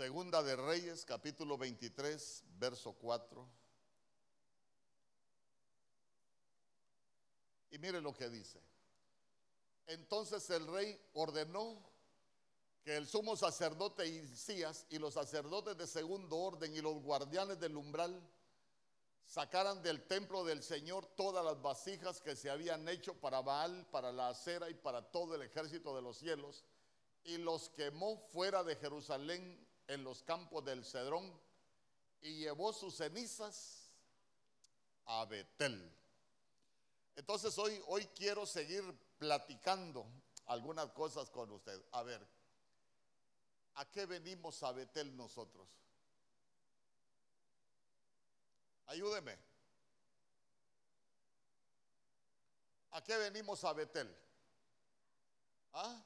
Segunda de Reyes, capítulo 23, verso 4. Y mire lo que dice. Entonces el rey ordenó que el sumo sacerdote Isías y los sacerdotes de segundo orden y los guardianes del umbral sacaran del templo del Señor todas las vasijas que se habían hecho para Baal, para la acera y para todo el ejército de los cielos, y los quemó fuera de Jerusalén en los campos del Cedrón, y llevó sus cenizas a Betel. Entonces hoy, hoy quiero seguir platicando algunas cosas con usted. A ver, ¿a qué venimos a Betel nosotros? Ayúdeme. ¿A qué venimos a Betel? ¿Ah?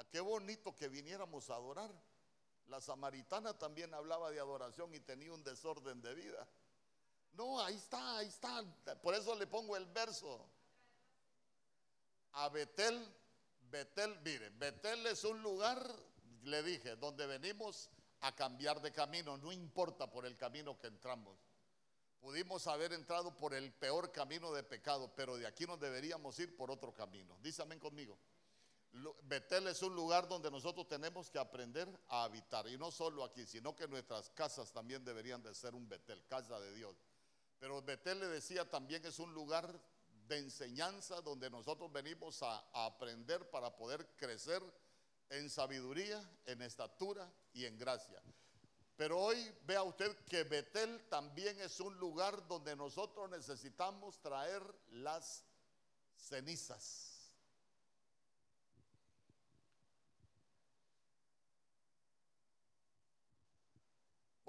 ¿A qué bonito que viniéramos a adorar? La samaritana también hablaba de adoración y tenía un desorden de vida. No, ahí está, ahí está. Por eso le pongo el verso. A Betel, Betel, mire, Betel es un lugar, le dije, donde venimos a cambiar de camino, no importa por el camino que entramos. Pudimos haber entrado por el peor camino de pecado, pero de aquí nos deberíamos ir por otro camino. Dísame conmigo. Betel es un lugar donde nosotros tenemos que aprender a habitar. Y no solo aquí, sino que nuestras casas también deberían de ser un Betel, casa de Dios. Pero Betel le decía también es un lugar de enseñanza donde nosotros venimos a, a aprender para poder crecer en sabiduría, en estatura y en gracia. Pero hoy vea usted que Betel también es un lugar donde nosotros necesitamos traer las cenizas.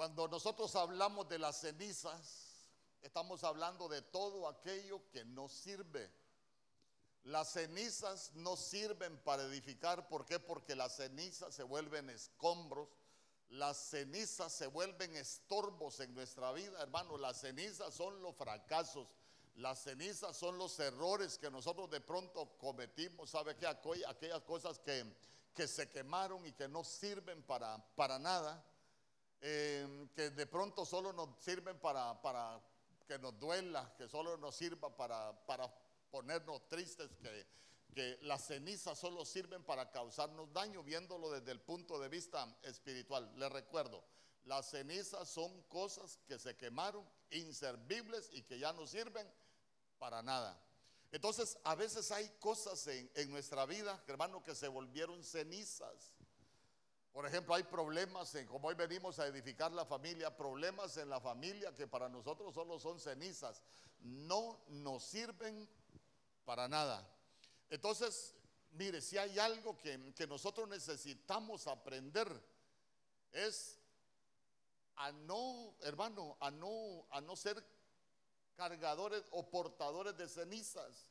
Cuando nosotros hablamos de las cenizas, estamos hablando de todo aquello que no sirve. Las cenizas no sirven para edificar. ¿Por qué? Porque las cenizas se vuelven escombros. Las cenizas se vuelven estorbos en nuestra vida, hermano. Las cenizas son los fracasos. Las cenizas son los errores que nosotros de pronto cometimos. ¿Sabe qué? Aquellas cosas que, que se quemaron y que no sirven para, para nada. Eh, que de pronto solo nos sirven para, para que nos duela, que solo nos sirva para, para ponernos tristes, que, que las cenizas solo sirven para causarnos daño, viéndolo desde el punto de vista espiritual. Les recuerdo, las cenizas son cosas que se quemaron, inservibles y que ya no sirven para nada. Entonces, a veces hay cosas en, en nuestra vida, hermano, que se volvieron cenizas. Por ejemplo, hay problemas, en, como hoy venimos a edificar la familia, problemas en la familia que para nosotros solo son cenizas. No nos sirven para nada. Entonces, mire, si hay algo que, nosotros necesitamos aprender es a no, hermano, a no, a no ser cargadores o portadores de cenizas.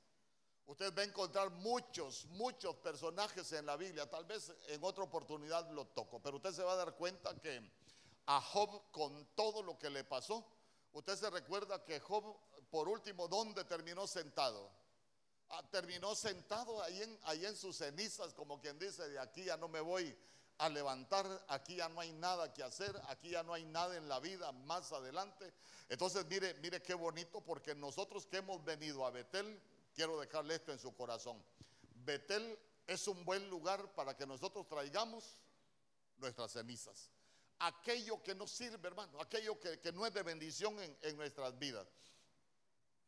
Usted va a encontrar muchos, muchos personajes en la Biblia. Tal vez en otra oportunidad lo toco, pero usted se va a dar cuenta que a Job, con todo lo que le pasó, usted se recuerda que Job, por último, ¿dónde terminó sentado? Ah, terminó sentado ahí en, ahí en sus cenizas, como quien dice, de aquí ya no me voy a levantar, aquí ya no hay nada que hacer, aquí ya no hay nada en la vida más adelante. Entonces, mire, mire qué bonito, porque nosotros que hemos venido a Betel, quiero dejarle esto en su corazón. Betel es un buen lugar para que nosotros traigamos nuestras cenizas. Aquello que nos sirve, hermano, aquello que, no es de bendición en, en nuestras vidas.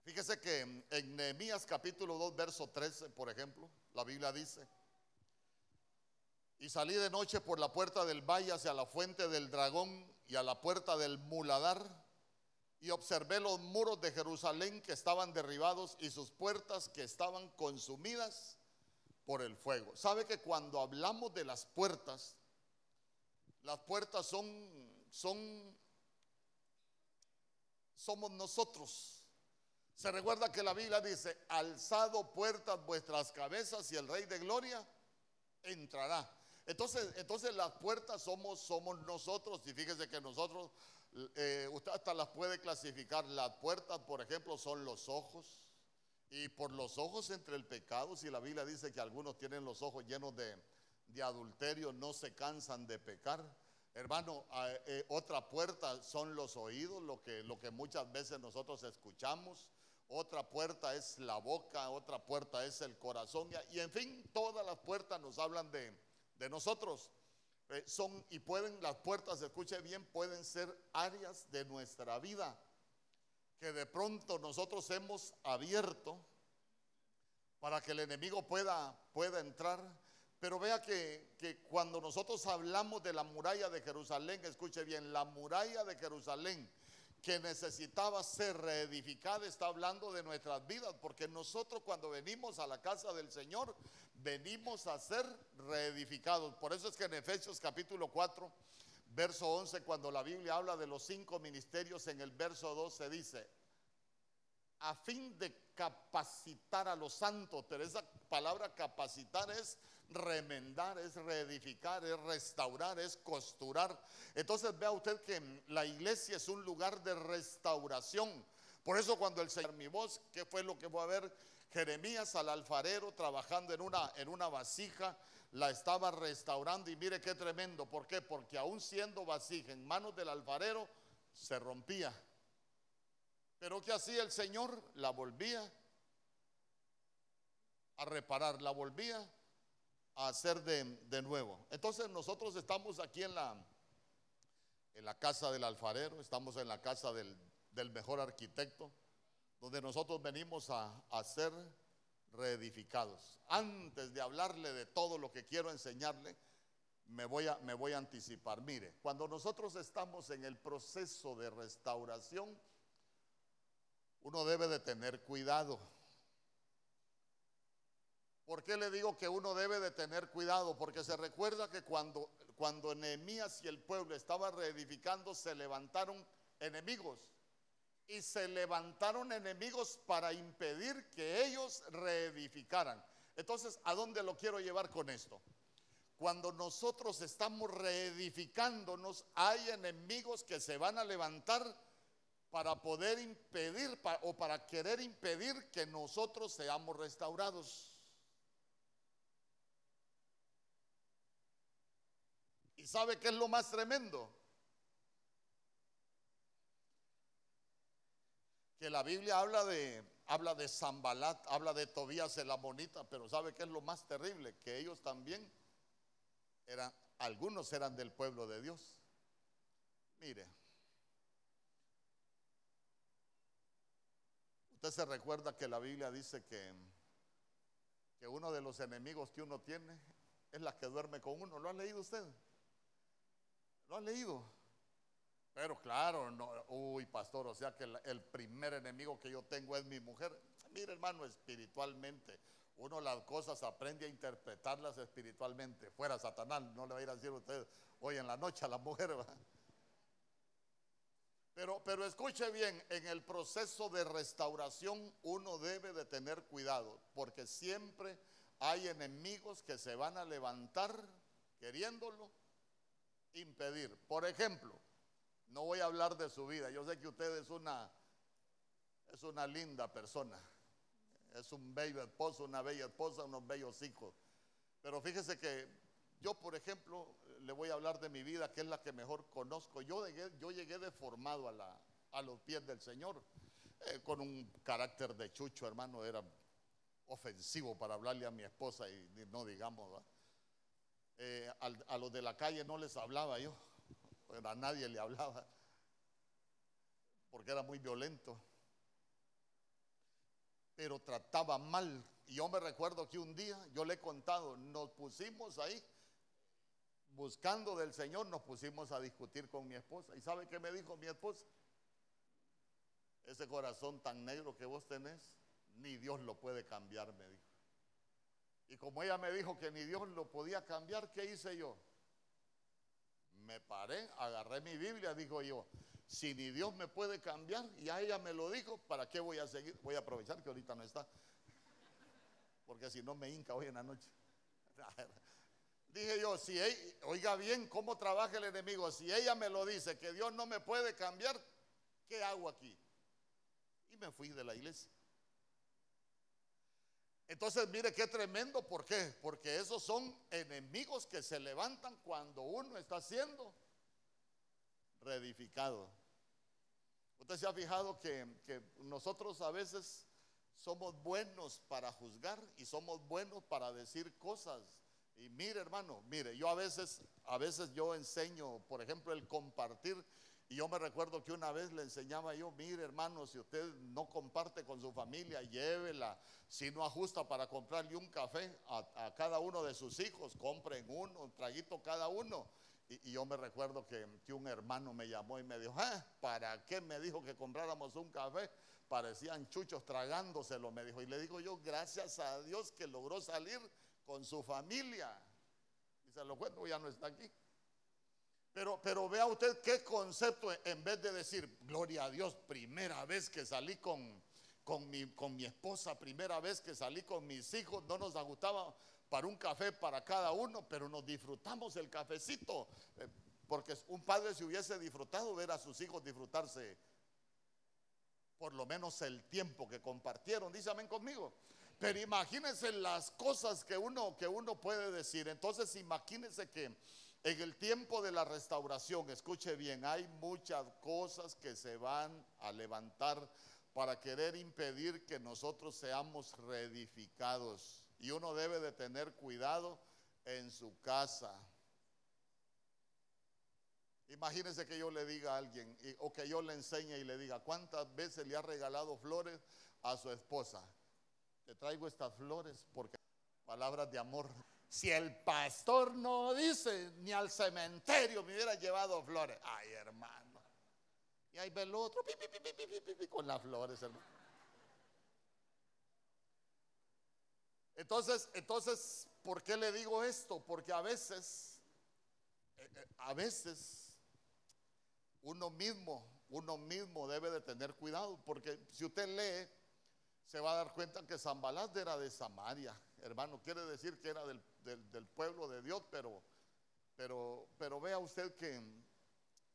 Fíjese que en Nehemías capítulo 2, verso 13, por ejemplo, la Biblia dice, y salí de noche por la puerta del valle hacia la fuente del dragón y a la puerta del muladar, y observé los muros de Jerusalén que estaban derribados y sus puertas que estaban consumidas por el fuego. ¿Sabe que cuando hablamos de las puertas, las puertas son, son, somos nosotros? Se recuerda que la Biblia dice, alzado puertas vuestras cabezas y el Rey de Gloria entrará. Entonces, entonces las puertas somos, somos nosotros y fíjese que nosotros, eh, usted hasta las puede clasificar. Las puertas, por ejemplo, son los ojos. Y por los ojos entre el pecado, si la Biblia dice que algunos tienen los ojos llenos de, de adulterio no se cansan de pecar. Hermano, eh, otra puerta son los oídos, lo que, lo que muchas veces nosotros escuchamos. Otra puerta es la boca, otra puerta es el corazón. Y, en fin, todas las puertas nos hablan de, de nosotros. Eh, son y pueden, las puertas, escuche bien, pueden ser áreas de nuestra vida que de pronto nosotros hemos abierto para que el enemigo pueda, pueda entrar. Pero vea que, que cuando nosotros hablamos de la muralla de Jerusalén, escuche bien, la muralla de Jerusalén que necesitaba ser reedificada está hablando de nuestras vidas, porque nosotros cuando venimos a la casa del Señor, venimos a ser reedificados. Por eso es que en Efesios capítulo 4, verso 11, cuando la Biblia habla de los cinco ministerios, en el verso 12 dice, a fin de capacitar a los santos, pero esa palabra capacitar es remendar, es reedificar, es restaurar, es costurar. Entonces vea usted que la iglesia es un lugar de restauración. Por eso cuando el Señor mi voz, ¿qué fue lo que fue a ver? Jeremías al alfarero trabajando en una, en una vasija, la estaba restaurando y mire qué tremendo. ¿Por qué? Porque aún siendo vasija en manos del alfarero, se rompía pero ¿qué hacía el Señor? La volvía a reparar, la volvía a hacer de, nuevo. Entonces nosotros estamos aquí en la, en la casa del alfarero, estamos en la casa del, mejor arquitecto, donde nosotros venimos a, a ser reedificados. Antes de hablarle de todo lo que quiero enseñarle, me voy, a, me voy a anticipar. Mire, cuando nosotros estamos en el proceso de restauración, uno debe de tener cuidado. ¿Por qué le digo que uno debe de tener cuidado? Porque se recuerda que cuando, cuando Nehemías y el pueblo estaban reedificando, se levantaron enemigos. Y se levantaron enemigos para impedir que ellos reedificaran. Entonces, ¿a dónde lo quiero llevar con esto? Cuando nosotros estamos reedificándonos, hay enemigos que se van a levantar para poder impedir o para querer impedir que nosotros seamos restaurados. ¿Y sabe qué es lo más tremendo? Que la Biblia habla de habla de Zambalat, habla de Tobías el amonita, pero ¿sabe qué es lo más terrible? Que ellos también eran algunos eran del pueblo de Dios. Mire, Usted se recuerda que la Biblia dice que, que uno de los enemigos que uno tiene es la que duerme con uno. ¿Lo ha leído usted? ¿Lo ha leído? Pero claro, no, uy, pastor, o sea que el, primer enemigo que yo tengo es mi mujer. Mire, hermano, espiritualmente, uno las cosas aprende a interpretarlas espiritualmente. Fuera Satanás, no le va a ir a decir usted hoy en la noche a la mujer. ¿va? Pero, pero escuche bien, en el proceso de restauración uno debe de tener cuidado, porque siempre hay enemigos que se van a levantar queriéndolo impedir. Por ejemplo, no voy a hablar de su vida, yo sé que usted es una, es una linda persona, es un bello esposo, una bella esposa, unos bellos hijos, pero fíjese que yo, por ejemplo, le voy a hablar de mi vida, que es la que mejor conozco. Yo llegué, yo llegué deformado a, la, a los pies del Señor, eh, con un carácter de chucho, hermano, era ofensivo para hablarle a mi esposa y, no digamos, eh, a, los de la calle no les hablaba yo, a nadie le hablaba, porque era muy violento, pero trataba mal. Y yo me recuerdo que un día, yo le he contado, nos pusimos ahí buscando del Señor, nos pusimos a discutir con mi esposa. ¿Y sabe qué me dijo mi esposa? Ese corazón tan negro que vos tenés, ni Dios lo puede cambiar, me dijo. Y como ella me dijo que ni Dios lo podía cambiar, ¿qué hice yo? Me paré, agarré mi Biblia, dijo yo, si ni Dios me puede cambiar, y a ella me lo dijo, ¿para qué voy a seguir? Voy a aprovechar que ahorita no está, porque si no me hinca hoy en la noche. Dije yo, si oiga bien cómo trabaja el enemigo, si ella me lo dice que Dios no me puede cambiar, ¿qué hago aquí? Y me fui de la iglesia. Entonces, mire qué tremendo, ¿por qué? Porque esos son enemigos que se levantan cuando uno está siendo reedificado. Usted se ha fijado que, que nosotros a veces somos buenos para juzgar y somos buenos para decir cosas. Y mire, hermano, mire, yo a veces, a veces yo enseño, por ejemplo, el compartir. Y yo me recuerdo que una vez le enseñaba yo, mire, hermano, si usted no comparte con su familia, llévela. Si no ajusta para comprarle un café a, cada uno de sus hijos, compren uno, un traguito cada uno. Y, yo me recuerdo que, que, un hermano me llamó y me dijo, ah, ¿para qué me dijo que compráramos un café? parecían chuchos tragándoselo, me dijo. Y le digo yo, gracias a Dios que logró salir con su familia. Y se lo cuento, ya no está aquí. Pero, pero vea usted qué concepto, en vez de decir, gloria a Dios, primera vez que salí con, con, mi, con mi esposa, primera vez que salí con mis hijos, no nos agustaba para un café para cada uno, pero nos disfrutamos el cafecito. Eh, porque un padre se hubiese disfrutado ver a sus hijos disfrutarse por lo menos el tiempo que compartieron. Dice amén conmigo. Pero imagínense las cosas que uno, que uno puede decir. Entonces imagínense que en el tiempo de la restauración, escuche bien, hay muchas cosas que se van a levantar para querer impedir que nosotros seamos reedificados. Y uno debe de tener cuidado en su casa. Imagínense que yo le diga a alguien o que yo le enseñe y le diga cuántas veces le ha regalado flores a su esposa. Te traigo estas flores porque palabras de amor. Si el pastor no dice ni al cementerio me hubiera llevado flores. Ay, hermano. Y ahí ve el otro con las flores, hermano. Entonces, entonces, ¿por qué le digo esto? Porque a veces, eh, eh, a veces uno mismo, uno mismo debe de tener cuidado, porque si usted lee, se va a dar cuenta que Zambalaz era de Samaria, hermano, quiere decir que era del, pueblo de Dios, pero, pero, pero vea usted que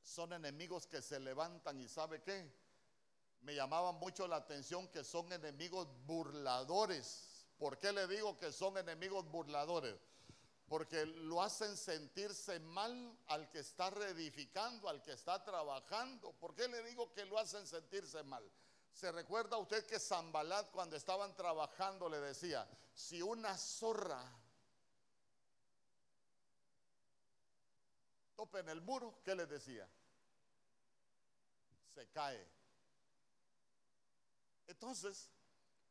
son enemigos que se levantan y sabe qué, me llamaba mucho la atención que son enemigos burladores. ¿Por qué le digo que son enemigos burladores? porque lo hacen sentirse mal al que está reedificando, al que está trabajando. ¿Por qué le digo que lo hacen sentirse mal? ¿Se recuerda usted que Zambalat cuando estaban trabajando le decía, si una zorra topa en el muro, ¿qué le decía? Se cae. Entonces,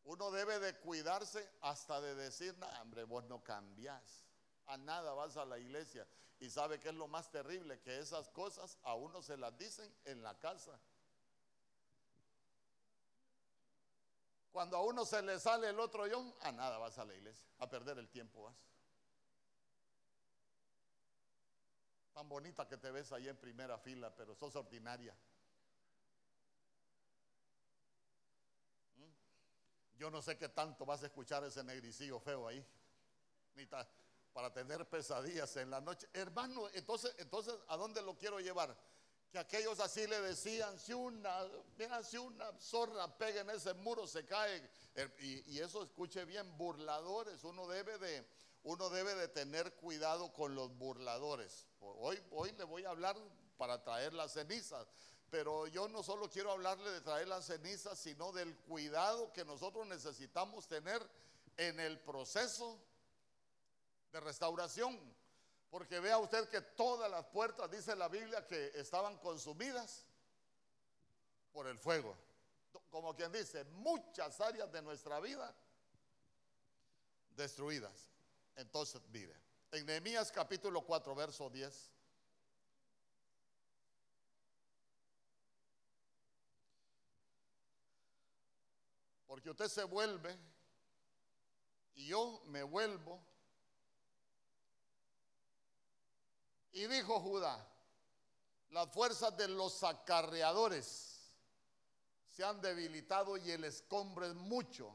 uno debe de cuidarse hasta de decir, no, hombre, vos no cambiás a nada vas a la iglesia. Y sabe que es lo más terrible, que esas cosas a uno se las dicen en la casa. Cuando a uno se le sale el otro yo, a nada vas a la iglesia, a perder el tiempo vas. Tan bonita que te ves ahí en primera fila, pero sos ordinaria. ¿Mm? Yo no sé qué tanto vas a escuchar ese negricillo feo ahí. Ni para tener pesadillas en la noche. Hermano, entonces, entonces, ¿a dónde lo quiero llevar? Que aquellos así le decían, si una, mira, si una zorra pega en ese muro, se cae. Y, eso escuche bien, burladores. Uno debe de, uno debe de tener cuidado con los burladores. Hoy, hoy le voy a hablar para traer las cenizas. Pero yo no solo quiero hablarle de traer las cenizas, sino del cuidado que nosotros necesitamos tener en el proceso de restauración. Porque vea usted que todas las puertas, dice la Biblia, que estaban consumidas por el fuego. Como quien dice, muchas áreas de nuestra vida destruidas. Entonces, mire, en Nehemías capítulo 4, verso 10. Porque usted se vuelve y yo me vuelvo Y dijo Judá, las fuerzas de los acarreadores se han debilitado y el escombro es mucho.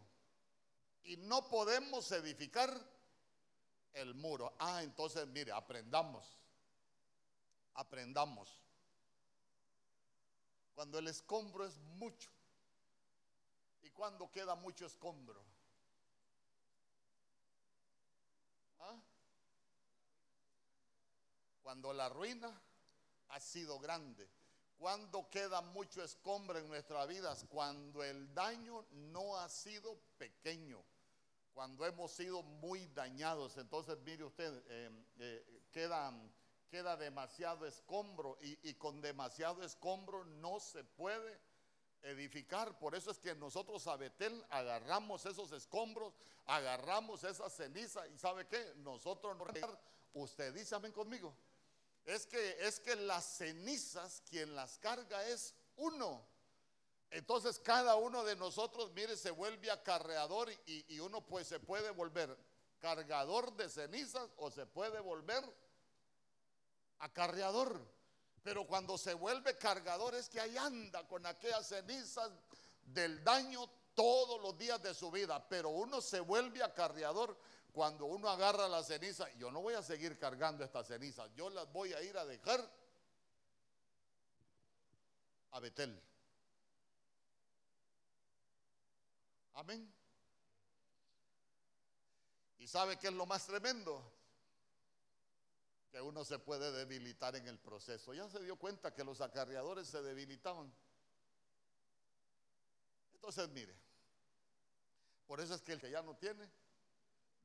Y no podemos edificar el muro. Ah, entonces mire, aprendamos. Aprendamos. Cuando el escombro es mucho. ¿Y cuando queda mucho escombro? Cuando la ruina ha sido grande. Cuando queda mucho escombro en nuestras vidas. Cuando el daño no ha sido pequeño. Cuando hemos sido muy dañados. Entonces, mire usted, eh, eh, queda, queda, demasiado escombro. Y, con demasiado escombro no se puede edificar. Por eso es que nosotros a Betel agarramos esos escombros, agarramos esa ceniza y ¿sabe qué? Nosotros no usted dice amén conmigo. Es que es que las cenizas quien las carga es uno. Entonces cada uno de nosotros, mire, se vuelve acarreador y, y uno pues se puede volver cargador de cenizas o se puede volver acarreador. Pero cuando se vuelve cargador es que ahí anda con aquellas cenizas del daño todos los días de su vida. Pero uno se vuelve acarreador cuando uno agarra la ceniza. Yo no voy a seguir cargando estas cenizas. Yo las voy a ir a dejar a Betel. Amén. ¿Y sabe qué es lo más tremendo? que uno se puede debilitar en el proceso. Ya se dio cuenta que los acarreadores se debilitaban. Entonces, mire, por eso es que el que ya no tiene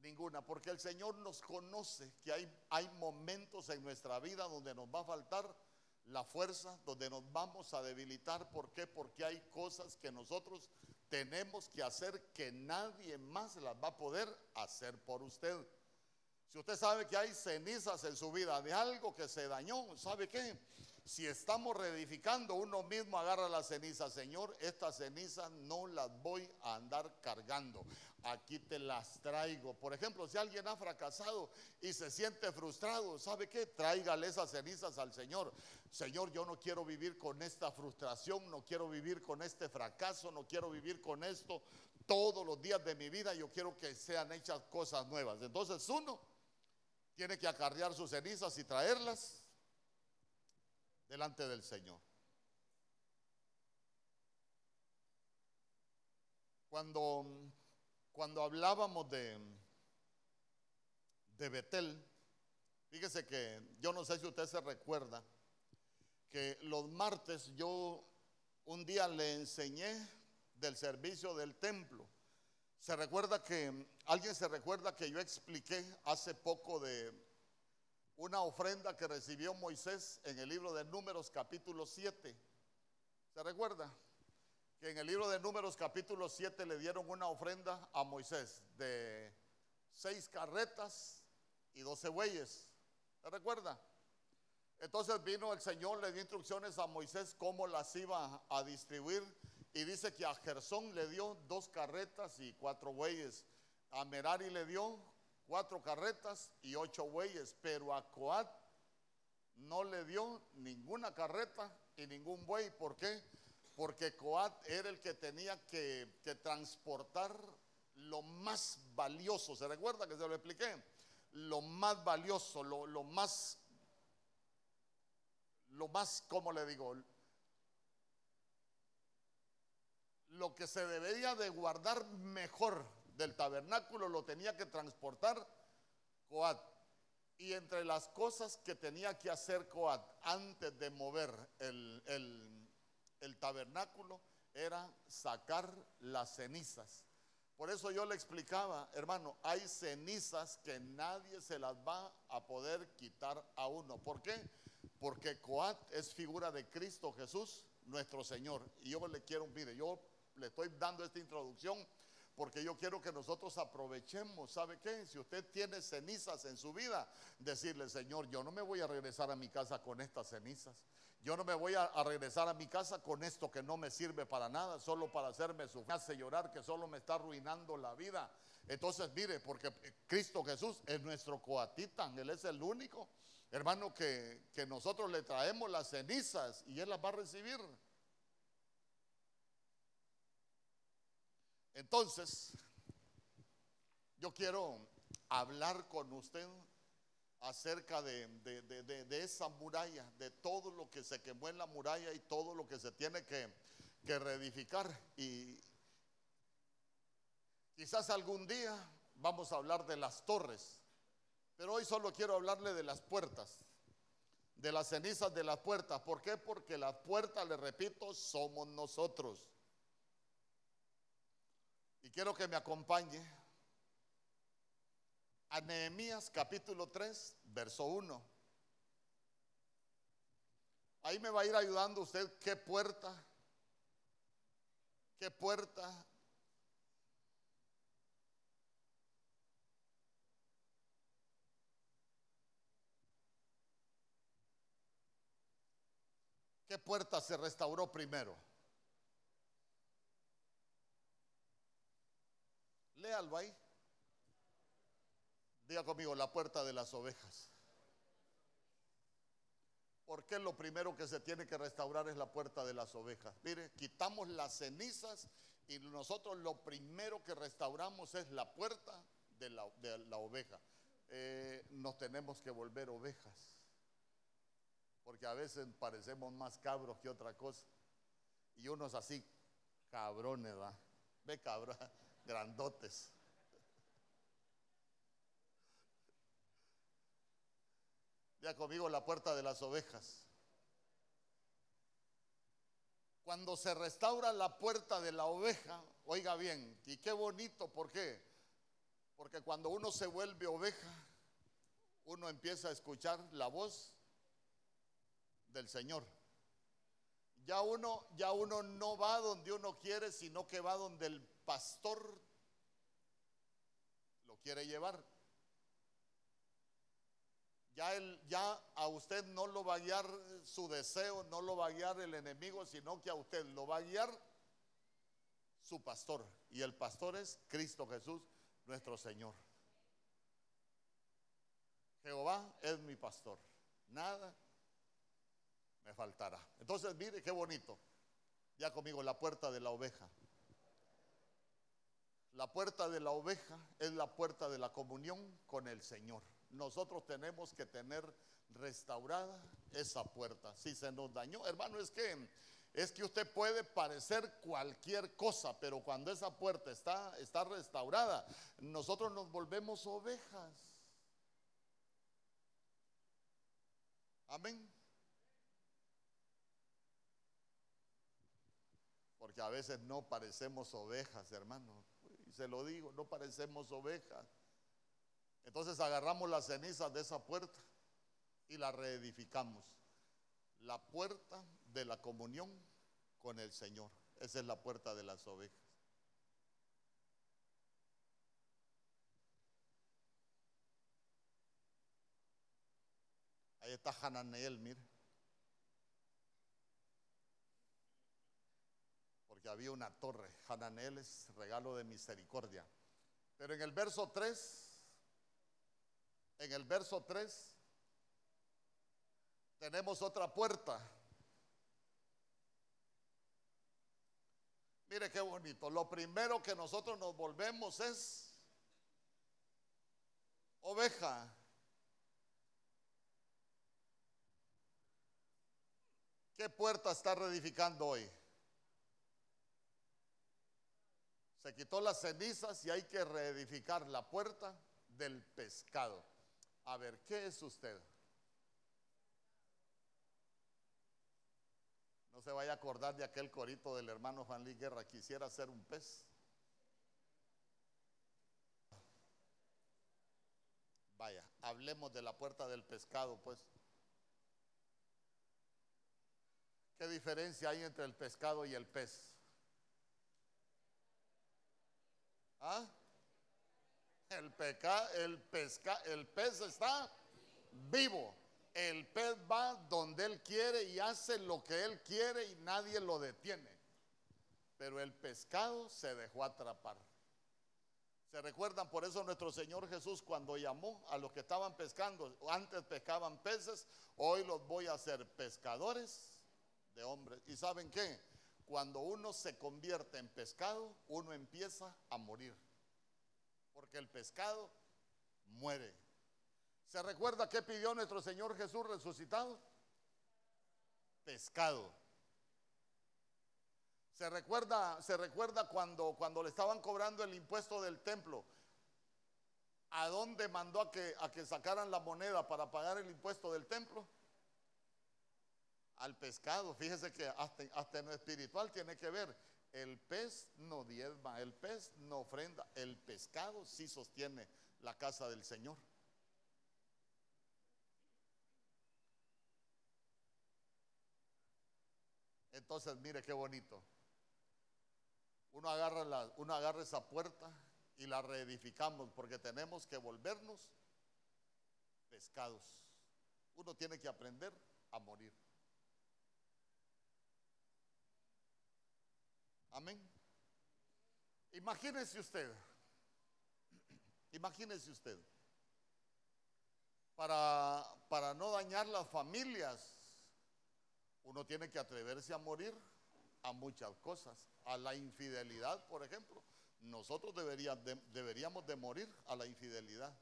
ninguna, porque el Señor nos conoce que hay, hay momentos en nuestra vida donde nos va a faltar la fuerza, donde nos vamos a debilitar. ¿Por qué? Porque hay cosas que nosotros tenemos que hacer que nadie más las va a poder hacer por usted. Si usted sabe que hay cenizas en su vida de algo que se dañó, ¿sabe qué? Si estamos reedificando, uno mismo agarra las cenizas. Señor, estas cenizas no las voy a andar cargando. Aquí te las traigo. Por ejemplo, si alguien ha fracasado y se siente frustrado, ¿sabe qué? Tráigale esas cenizas al Señor. Señor, yo no quiero vivir con esta frustración, no quiero vivir con este fracaso, no quiero vivir con esto todos los días de mi vida. Yo quiero que sean hechas cosas nuevas. Entonces, uno tiene que acarrear sus cenizas y traerlas delante del Señor. Cuando, cuando hablábamos de, de Betel, fíjese que yo no sé si usted se recuerda que los martes yo un día le enseñé del servicio del templo se recuerda que, alguien se recuerda que yo expliqué hace poco de una ofrenda que recibió Moisés en el libro de Números capítulo 7. ¿Se recuerda? Que en el libro de Números capítulo 7 le dieron una ofrenda a Moisés de seis carretas y doce bueyes. ¿Se recuerda? Entonces vino el Señor, le dio instrucciones a Moisés cómo las iba a distribuir y dice que a Gersón le dio dos carretas y cuatro bueyes. A Merari le dio cuatro carretas y ocho bueyes. Pero a Coat no le dio ninguna carreta y ningún buey. ¿Por qué? Porque Coat era el que tenía que, transportar lo más valioso. ¿Se recuerda que se lo expliqué? Lo más valioso, lo, más, lo más, ¿cómo le digo? lo que se debería de guardar mejor del tabernáculo lo tenía que transportar Coat. Y entre las cosas que tenía que hacer Coat antes de mover el, el tabernáculo era sacar las cenizas. Por eso yo le explicaba, hermano, hay cenizas que nadie se las va a poder quitar a uno. ¿Por qué? Porque Coat es figura de Cristo Jesús, nuestro Señor. Y yo le quiero, mire, yo le estoy dando esta introducción porque yo quiero que nosotros aprovechemos, ¿sabe qué? Si usted tiene cenizas en su vida, decirle, Señor, yo no me voy a regresar a mi casa con estas cenizas. Yo no me voy a, regresar a mi casa con esto que no me sirve para nada, solo para hacerme sufrir, hace llorar, que solo me está arruinando la vida. Entonces, mire, porque Cristo Jesús es nuestro coatitán, Él es el único, hermano, que, que nosotros le traemos las cenizas y Él las va a recibir. Entonces, yo quiero hablar con usted acerca de, esa muralla, de todo lo que se quemó en la muralla y todo lo que se tiene que, que reedificar. Y quizás algún día vamos a hablar de las torres, pero hoy solo quiero hablarle de las puertas. de las cenizas de las puertas. ¿Por qué? Porque las puertas, le repito, somos nosotros. Y quiero que me acompañe a Nehemías capítulo 3, verso 1. Ahí me va a ir ayudando usted qué puerta, qué puerta ¿Qué puerta se restauró primero? Léalo ahí. Diga conmigo, la puerta de las ovejas. Porque lo primero que se tiene que restaurar es la puerta de las ovejas. Mire, quitamos las cenizas y nosotros lo primero que restauramos es la puerta de la, oveja. Eh, nos tenemos que volver ovejas porque a veces parecemos más cabros que otra cosa. Y unos así, cabrones, ¿va? Ve cabrón, grandotes. Ya conmigo la puerta de las ovejas. Cuando se restaura la puerta de la oveja, oiga bien, y qué bonito, ¿por qué? Porque cuando uno se vuelve oveja, uno empieza a escuchar la voz del Señor. Ya uno, ya uno no va donde uno quiere, sino que va donde el pastor lo quiere llevar. Ya, ya a usted no lo va a guiar su deseo, no lo va a guiar el enemigo, sino que a usted lo va a guiar su pastor. Y el pastor es Cristo Jesús, nuestro Señor. Jehová es mi pastor. Nada me faltará. Entonces, mire qué bonito. Ya conmigo, la puerta de la oveja. La puerta de la oveja es la puerta de la comunión con el Señor. Nosotros tenemos que tener restaurada esa puerta. Si se nos dañó, hermano, es que es que usted puede parecer cualquier cosa, pero cuando esa puerta está, está restaurada, nosotros nos volvemos ovejas. Amén. Porque a veces no parecemos ovejas, hermano. Se lo digo, no parecemos ovejas. Entonces agarramos las cenizas de esa puerta y la reedificamos. La puerta de la comunión con el Señor. Esa es la puerta de las ovejas. Ahí está Hananeel, mire. Había una torre. Hananel es regalo de misericordia. Pero en el verso 3, en el verso 3, tenemos otra puerta. Mire qué bonito. Lo primero que nosotros nos volvemos es oveja. ¿Qué puerta está reedificando hoy? Se quitó las cenizas y hay que reedificar la puerta del pescado. A ver, ¿qué es usted? No se vaya a acordar de aquel corito del hermano Juan Luis Guerra, quisiera ser un pez. Vaya, hablemos de la puerta del pescado, pues. ¿Qué diferencia hay entre el pescado y el pez? ¿Ah? El, peca, el, pesca, el pez está vivo. El pez va donde él quiere y hace lo que él quiere y nadie lo detiene. Pero el pescado se dejó atrapar. ¿Se recuerdan? Por eso nuestro Señor Jesús cuando llamó a los que estaban pescando, antes pescaban peces, hoy los voy a hacer pescadores de hombres. ¿Y saben qué? Cuando uno se convierte en pescado, uno empieza a morir. Porque el pescado muere. ¿Se recuerda qué pidió nuestro Señor Jesús resucitado? Pescado. Se recuerda, se recuerda cuando, cuando le estaban cobrando el impuesto del templo. ¿A dónde mandó a que, a que sacaran la moneda para pagar el impuesto del templo? Al pescado. Fíjese que hasta, hasta en lo espiritual tiene que ver. El pez no diezma, el pez no ofrenda, el pescado sí sostiene la casa del Señor. Entonces, mire qué bonito. Uno agarra, la, uno agarra esa puerta y la reedificamos porque tenemos que volvernos pescados. Uno tiene que aprender a morir. Amén. Imagínese usted, imagínese usted, para, para no dañar las familias, uno tiene que atreverse a morir a muchas cosas, a la infidelidad, por ejemplo. Nosotros deberíamos de, deberíamos de morir a la infidelidad.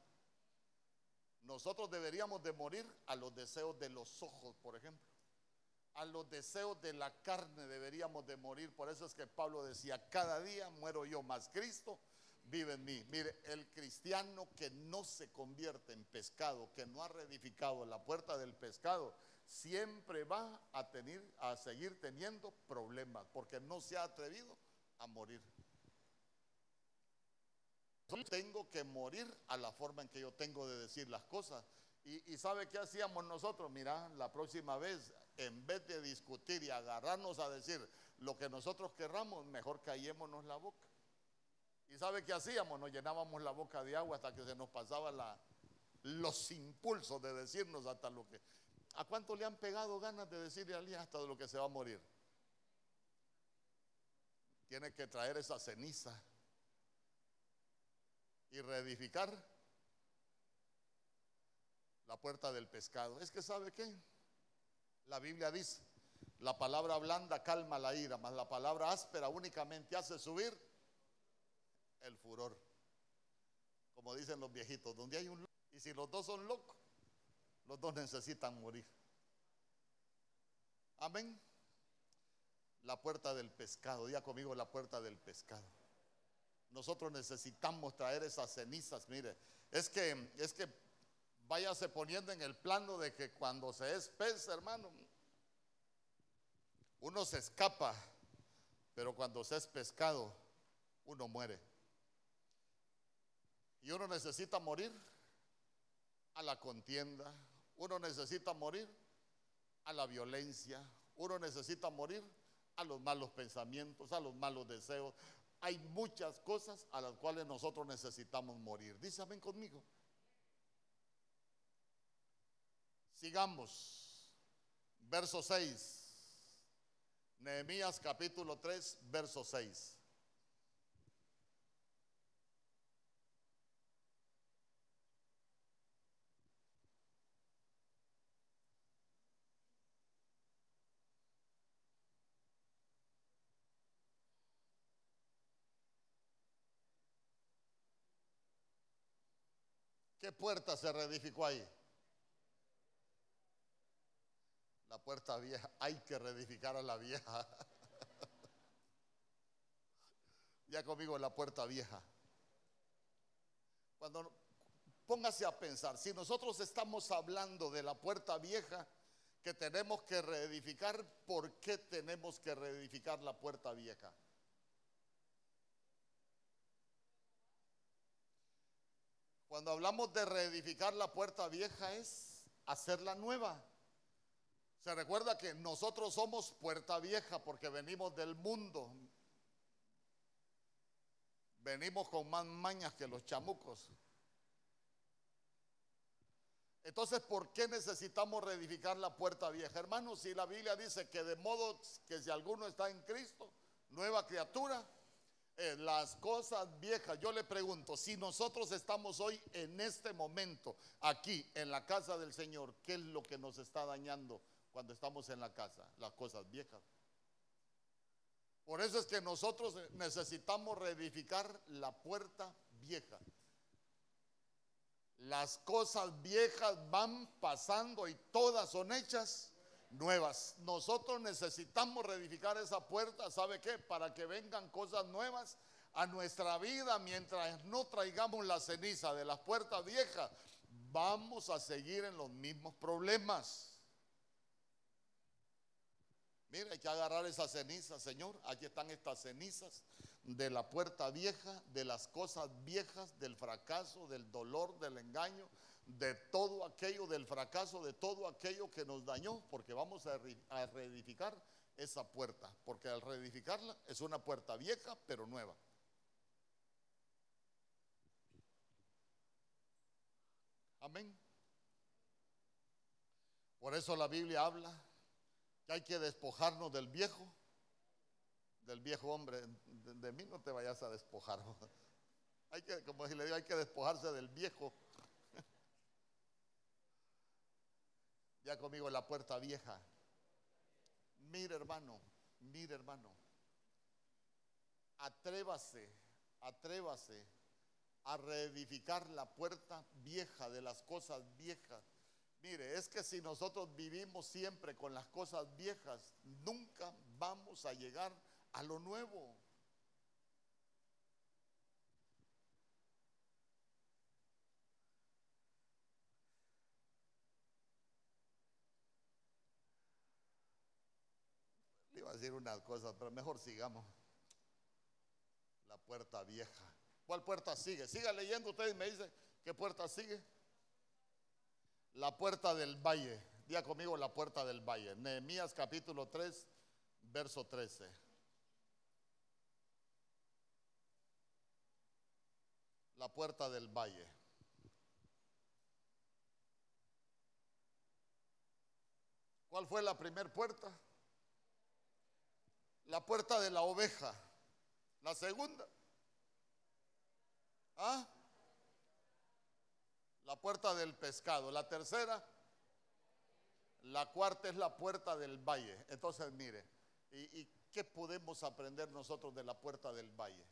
Nosotros deberíamos de morir a los deseos de los ojos, por ejemplo a los deseos de la carne deberíamos de morir. Por eso es que Pablo decía, cada día muero yo, más Cristo vive en mí. Mire, el cristiano que no se convierte en pescado, que no ha reedificado la puerta del pescado, siempre va a, tener, a seguir teniendo problemas, porque no se ha atrevido a morir. Tengo que morir a la forma en que yo tengo de decir las cosas. Y, ¿sabe qué hacíamos nosotros? Mira, la próxima vez en vez de discutir y agarrarnos a decir lo que nosotros querramos, mejor callémonos la boca. ¿Y sabe qué hacíamos? Nos llenábamos la boca de agua hasta que se nos pasaba la, los impulsos de decirnos hasta lo que... ¿A cuánto le han pegado ganas de decirle a alguien hasta lo que se va a morir? Tiene que traer esa ceniza y reedificar la puerta del pescado. Es que sabe qué? La Biblia dice, la palabra blanda calma la ira, mas la palabra áspera únicamente hace subir el furor. Como dicen los viejitos, donde hay un loco, y si los dos son locos, los dos necesitan morir. Amén. La puerta del pescado, diga conmigo la puerta del pescado. Nosotros necesitamos traer esas cenizas, mire, es que es que váyase poniendo en el plano de que cuando se es pez, hermano, uno se escapa, pero cuando se es pescado, uno muere. Y uno necesita morir a la contienda, uno necesita morir a la violencia, uno necesita morir a los malos pensamientos, a los malos deseos. Hay muchas cosas a las cuales nosotros necesitamos morir. Amén conmigo. Sigamos. Verso 6. Nehemías capítulo 3, verso 6. ¿Qué puerta se reedificó ahí? La puerta vieja, hay que reedificar a la vieja. ya conmigo la puerta vieja. Cuando póngase a pensar, si nosotros estamos hablando de la puerta vieja que tenemos que reedificar, ¿por qué tenemos que reedificar la puerta vieja? Cuando hablamos de reedificar la puerta vieja es hacerla nueva. Se recuerda que nosotros somos puerta vieja porque venimos del mundo. Venimos con más mañas que los chamucos. Entonces, ¿por qué necesitamos reedificar la puerta vieja? Hermanos, si la Biblia dice que de modo que si alguno está en Cristo, nueva criatura, eh, las cosas viejas, yo le pregunto, si nosotros estamos hoy en este momento, aquí en la casa del Señor, ¿qué es lo que nos está dañando? Cuando estamos en la casa, las cosas viejas. Por eso es que nosotros necesitamos reedificar la puerta vieja. Las cosas viejas van pasando y todas son hechas nuevas. Nosotros necesitamos reedificar esa puerta, ¿sabe qué? Para que vengan cosas nuevas a nuestra vida mientras no traigamos la ceniza de las puertas viejas. Vamos a seguir en los mismos problemas. Mira, hay que agarrar esas cenizas, Señor. Aquí están estas cenizas de la puerta vieja, de las cosas viejas, del fracaso, del dolor, del engaño, de todo aquello, del fracaso, de todo aquello que nos dañó, porque vamos a, reedificar esa puerta, porque al reedificarla es una puerta vieja pero nueva. Amén. Por eso la Biblia habla que hay que despojarnos del viejo, del viejo hombre. De, mí no te vayas a despojar. Hay que, como si le digo, hay que despojarse del viejo. Ya conmigo la puerta vieja. Mire hermano, mire hermano. Atrévase, atrévase a reedificar la puerta vieja de las cosas viejas. Mire, es que si nosotros vivimos siempre con las cosas viejas, nunca vamos a llegar a lo nuevo. Le iba a decir unas cosas, pero mejor sigamos. La puerta vieja. ¿Cuál puerta sigue? Siga leyendo usted y me dice qué puerta sigue. La puerta del valle. Día conmigo la puerta del valle. Nehemías capítulo 3, verso 13. La puerta del valle. ¿Cuál fue la primera puerta? La puerta de la oveja. La segunda. ¿Ah? La puerta del pescado. La tercera. La cuarta es la puerta del valle. Entonces, mire, ¿y, ¿y, qué podemos aprender nosotros de la puerta del valle?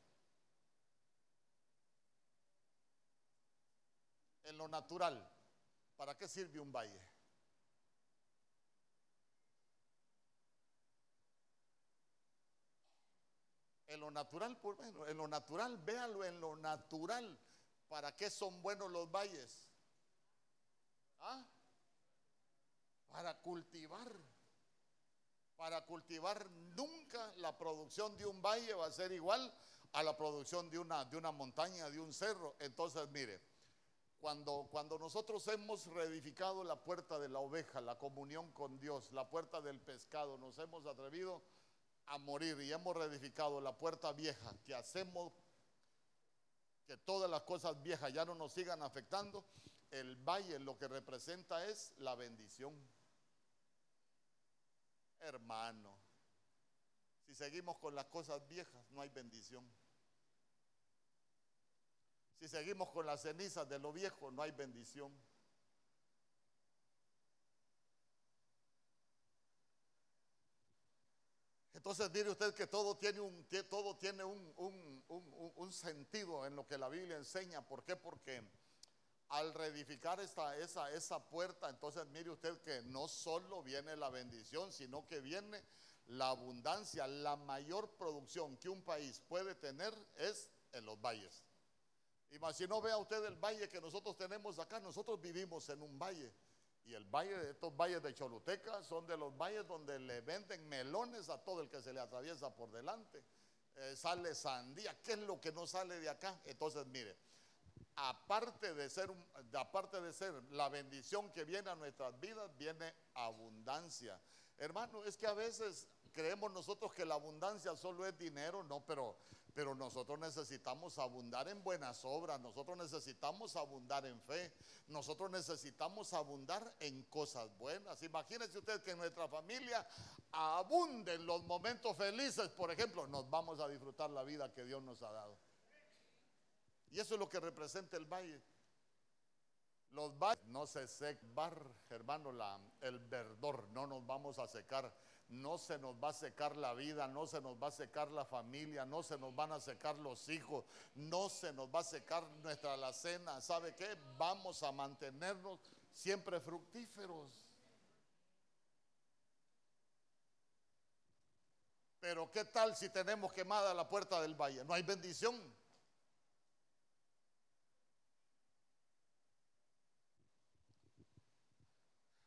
En lo natural, ¿para qué sirve un valle? En lo natural, por en lo natural, véalo en lo natural. ¿Para qué son buenos los valles? ¿Ah? Para cultivar. Para cultivar nunca la producción de un valle va a ser igual a la producción de una, de una montaña, de un cerro. Entonces, mire, cuando, cuando nosotros hemos reedificado la puerta de la oveja, la comunión con Dios, la puerta del pescado, nos hemos atrevido a morir y hemos reedificado la puerta vieja, que hacemos que todas las cosas viejas ya no nos sigan afectando, el valle lo que representa es la bendición. Hermano, si seguimos con las cosas viejas, no hay bendición. Si seguimos con las cenizas de lo viejo, no hay bendición. Entonces mire usted que todo tiene un, todo tiene un, sentido en lo que la Biblia enseña. ¿Por qué? Porque al reedificar esta, esa, esa puerta, entonces mire usted que no solo viene la bendición, sino que viene la abundancia. La mayor producción que un país puede tener es en los valles. Y más si no vea usted el valle que nosotros tenemos acá, nosotros vivimos en un valle. Y el valle estos valles de Choluteca son de los valles donde le venden melones a todo el que se le atraviesa por delante. Eh, sale sandía, ¿qué es lo que no sale de acá? Entonces, mire, aparte de ser aparte de ser la bendición que viene a nuestras vidas, viene abundancia. Hermano, es que a veces creemos nosotros que la abundancia solo es dinero, no, pero pero nosotros necesitamos abundar en buenas obras, nosotros necesitamos abundar en fe, nosotros necesitamos abundar en cosas buenas. Imagínense usted que en nuestra familia abunden los momentos felices, por ejemplo, nos vamos a disfrutar la vida que Dios nos ha dado. Y eso es lo que representa el valle. Los valles no se secar, hermano, el verdor, no nos vamos a secar no se nos va a secar la vida, no se nos va a secar la familia, no se nos van a secar los hijos, no se nos va a secar nuestra alacena. ¿Sabe qué? Vamos a mantenernos siempre fructíferos. Pero ¿qué tal si tenemos quemada la puerta del valle? No hay bendición.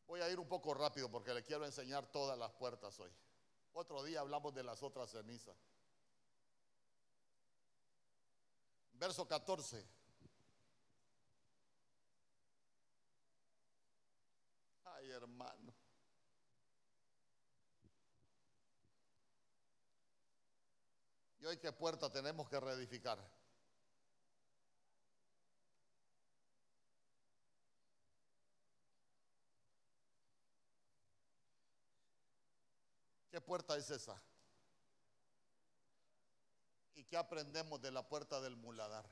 Voy a ir un poco rápido porque le quiero enseñar todas las puertas hoy. Otro día hablamos de las otras cenizas. Verso 14. Ay, hermano. ¿Y hoy qué puerta tenemos que reedificar? ¿Qué puerta es esa? ¿Y qué aprendemos de la puerta del muladar?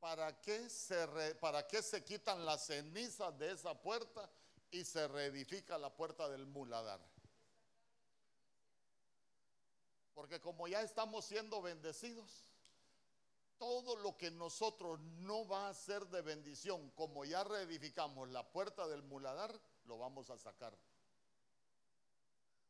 ¿Para qué, se ¿Para qué se quitan las cenizas de esa puerta y se reedifica la puerta del muladar? Porque como ya estamos siendo bendecidos, todo lo que nosotros no va a ser de bendición, como ya reedificamos la puerta del muladar, lo vamos a sacar.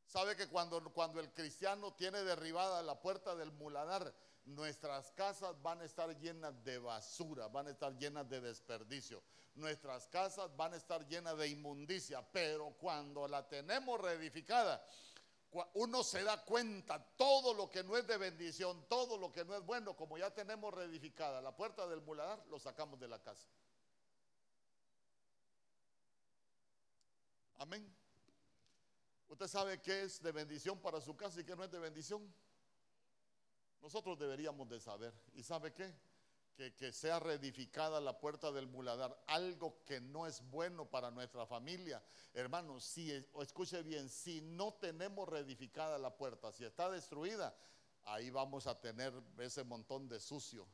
¿Sabe que cuando, cuando el cristiano tiene derribada la puerta del muladar, nuestras casas van a estar llenas de basura, van a estar llenas de desperdicio, nuestras casas van a estar llenas de inmundicia, pero cuando la tenemos reedificada, uno se da cuenta todo lo que no es de bendición, todo lo que no es bueno, como ya tenemos reedificada la puerta del muladar, lo sacamos de la casa. Amén. Usted sabe qué es de bendición para su casa y qué no es de bendición. Nosotros deberíamos de saber. ¿Y sabe qué? Que, sea reedificada la puerta del muladar, algo que no es bueno para nuestra familia. Hermanos, si, escuche bien, si no tenemos reedificada la puerta, si está destruida, ahí vamos a tener ese montón de sucio.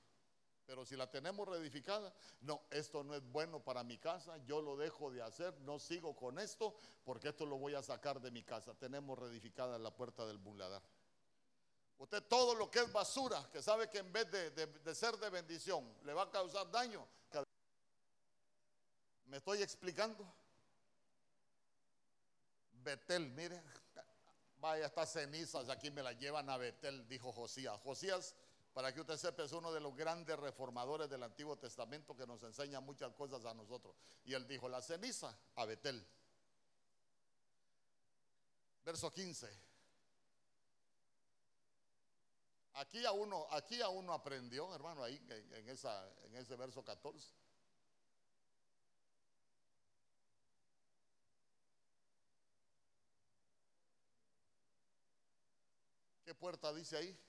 Pero si la tenemos reedificada, no, esto no es bueno para mi casa, yo lo dejo de hacer, no sigo con esto, porque esto lo voy a sacar de mi casa. Tenemos reedificada la puerta del muladar. Usted todo lo que es basura, que sabe que en vez de, ser de bendición, le va a causar daño. ¿Me estoy explicando? Betel, mire, vaya estas cenizas, aquí me las llevan a Betel, dijo Josías. Josías, para que usted sepa, es uno de los grandes reformadores del Antiguo Testamento que nos enseña muchas cosas a nosotros. Y él dijo, la ceniza a Betel. Verso 15. Aquí a uno, aquí a uno aprendió, hermano, ahí en, esa, en ese verso 14. ¿Qué puerta dice ahí?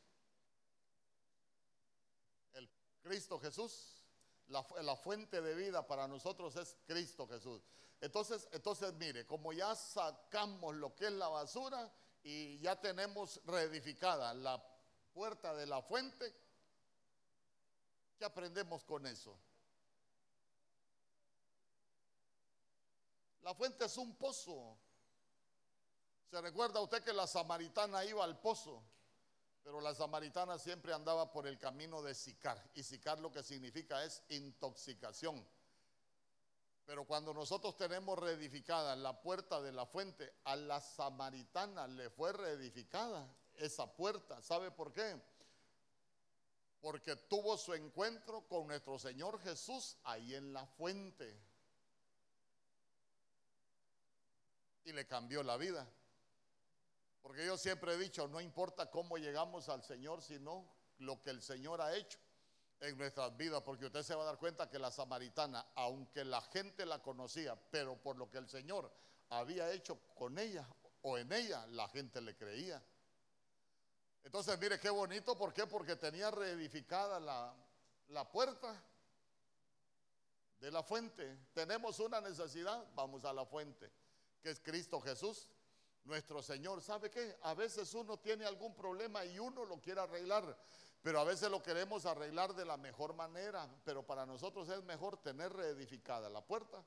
El Cristo Jesús. La, fuente de vida para nosotros es Cristo Jesús. Entonces, entonces, mire, como ya sacamos lo que es la basura y ya tenemos reedificada la puerta de la fuente. ¿Qué aprendemos con eso? La fuente es un pozo. Se recuerda usted que la samaritana iba al pozo, pero la samaritana siempre andaba por el camino de Sicar. Y Sicar lo que significa es intoxicación. Pero cuando nosotros tenemos reedificada la puerta de la fuente, a la samaritana le fue reedificada esa puerta. ¿Sabe por qué? Porque tuvo su encuentro con nuestro Señor Jesús ahí en la fuente. Y le cambió la vida. Porque yo siempre he dicho, no importa cómo llegamos al Señor, sino lo que el Señor ha hecho en nuestras vidas, porque usted se va a dar cuenta que la samaritana, aunque la gente la conocía, pero por lo que el Señor había hecho con ella o en ella, la gente le creía. Entonces, mire qué bonito, ¿por qué? Porque tenía reedificada la, la puerta de la fuente. Tenemos una necesidad, vamos a la fuente, que es Cristo Jesús, nuestro Señor. ¿Sabe qué? A veces uno tiene algún problema y uno lo quiere arreglar, pero a veces lo queremos arreglar de la mejor manera, pero para nosotros es mejor tener reedificada la puerta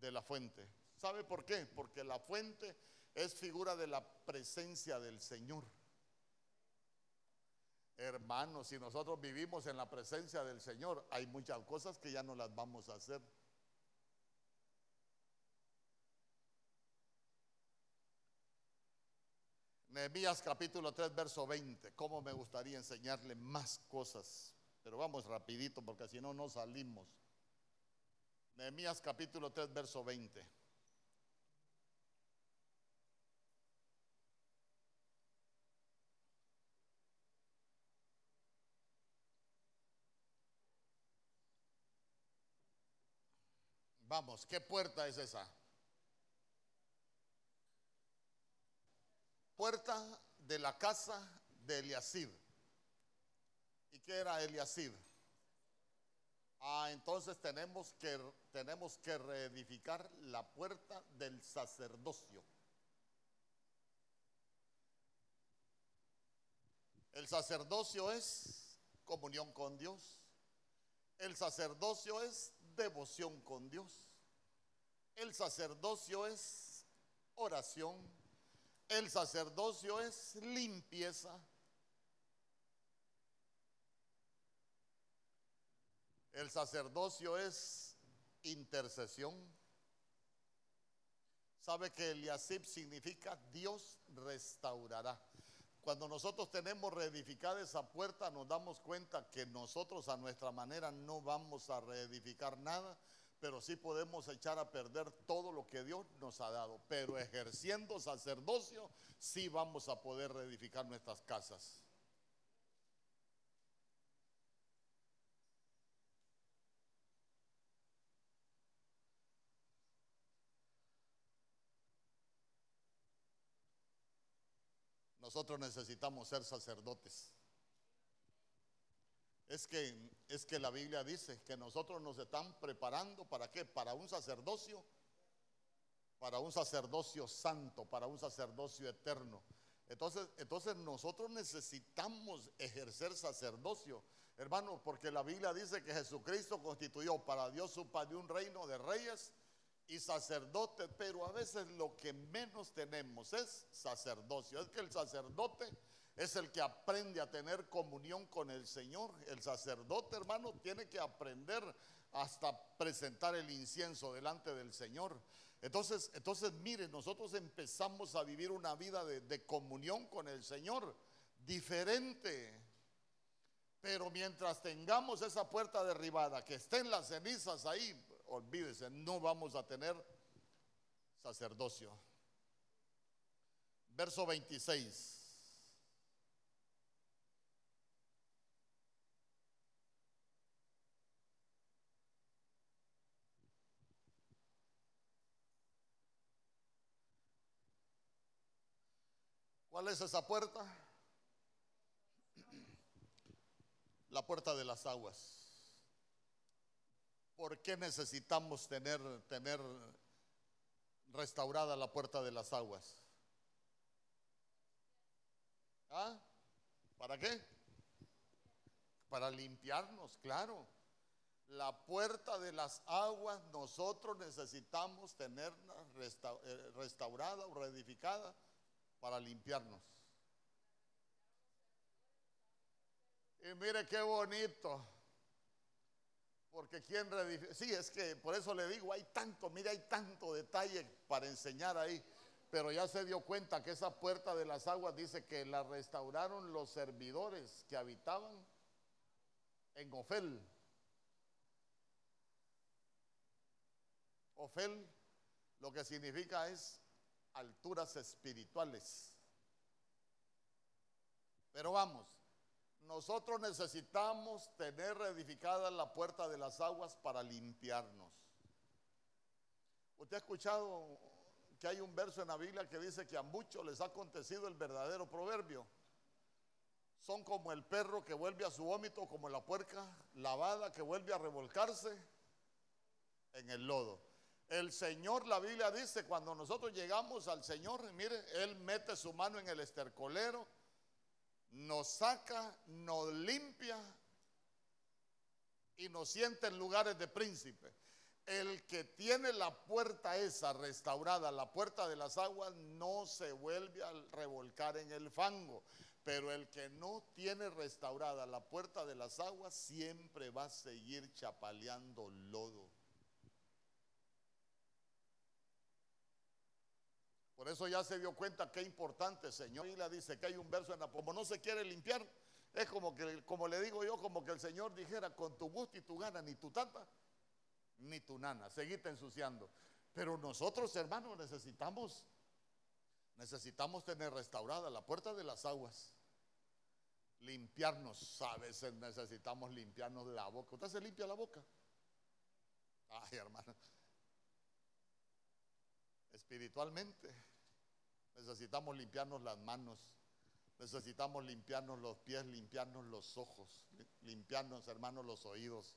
de la fuente. ¿Sabe por qué? Porque la fuente es figura de la presencia del Señor. Hermanos, si nosotros vivimos en la presencia del Señor, hay muchas cosas que ya no las vamos a hacer. Nehemías capítulo 3, verso 20. ¿Cómo me gustaría enseñarle más cosas? Pero vamos rapidito porque si no, no salimos. Nehemías capítulo 3, verso 20. Vamos, ¿qué puerta es esa? Puerta de la casa de Eliasib. ¿Y qué era Eliasib? Ah, entonces tenemos que, tenemos que reedificar la puerta del sacerdocio. El sacerdocio es comunión con Dios. El sacerdocio es devoción con Dios. El sacerdocio es oración. El sacerdocio es limpieza. El sacerdocio es intercesión. Sabe que Eliasib significa Dios restaurará. Cuando nosotros tenemos reedificada esa puerta, nos damos cuenta que nosotros a nuestra manera no vamos a reedificar nada, pero sí podemos echar a perder todo lo que Dios nos ha dado. Pero ejerciendo sacerdocio, sí vamos a poder reedificar nuestras casas. Nosotros necesitamos ser sacerdotes. Es que, es que la Biblia dice que nosotros nos están preparando para qué? Para un sacerdocio, para un sacerdocio santo, para un sacerdocio eterno. Entonces, entonces nosotros necesitamos ejercer sacerdocio, hermano, porque la Biblia dice que Jesucristo constituyó para Dios su Padre un reino de reyes y sacerdote, pero a veces lo que menos tenemos es sacerdocio. Es que el sacerdote es el que aprende a tener comunión con el Señor. El sacerdote, hermano, tiene que aprender hasta presentar el incienso delante del Señor. Entonces, entonces mire, nosotros empezamos a vivir una vida de, de comunión con el Señor diferente. Pero mientras tengamos esa puerta derribada, que estén las cenizas ahí, olvídese, no vamos a tener sacerdocio. Verso 26. ¿Cuál es esa puerta? La puerta de las aguas. ¿Por qué necesitamos tener, tener restaurada la puerta de las aguas? ¿Ah? ¿Para qué? Para limpiarnos, claro. La puerta de las aguas nosotros necesitamos tenerla eh, restaurada o reedificada para limpiarnos. Y mire qué bonito. Porque quien sí, es que por eso le digo, hay tanto, mire, hay tanto detalle para enseñar ahí. Pero ya se dio cuenta que esa puerta de las aguas dice que la restauraron los servidores que habitaban en Ofel. Ofel lo que significa es alturas espirituales. Pero vamos, nosotros necesitamos tener reedificada la puerta de las aguas para limpiarnos. ¿Usted ha escuchado que hay un verso en la Biblia que dice que a muchos les ha acontecido el verdadero proverbio? Son como el perro que vuelve a su vómito, como la puerca lavada que vuelve a revolcarse en el lodo. El Señor, la Biblia dice, cuando nosotros llegamos al Señor, mire, Él mete su mano en el estercolero nos saca, nos limpia y nos siente en lugares de príncipe. El que tiene la puerta esa restaurada, la puerta de las aguas, no se vuelve a revolcar en el fango. Pero el que no tiene restaurada la puerta de las aguas, siempre va a seguir chapaleando lodo. Por eso ya se dio cuenta qué importante, Señor. Y le dice que hay un verso en la como no se quiere limpiar, es como que, como le digo yo, como que el Señor dijera, con tu gusto y tu gana, ni tu tata, ni ni tu nana, seguite ensuciando. Pero nosotros, hermanos, necesitamos, necesitamos tener restaurada la puerta de las aguas. Limpiarnos, a veces necesitamos limpiarnos la boca. ¿Usted se limpia la boca? Ay, hermano. Espiritualmente necesitamos limpiarnos las manos, necesitamos limpiarnos los pies, limpiarnos los ojos, limpiarnos, hermanos, los oídos.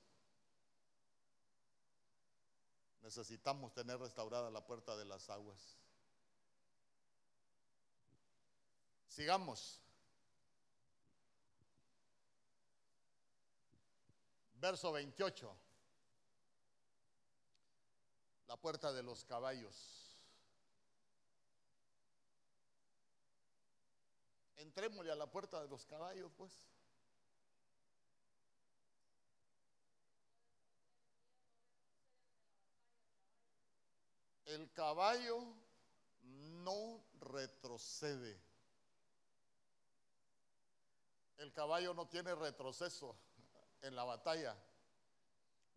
Necesitamos tener restaurada la puerta de las aguas. Sigamos. Verso 28. La puerta de los caballos. Entrémosle a la puerta de los caballos, pues. El caballo no retrocede. El caballo no tiene retroceso en la batalla.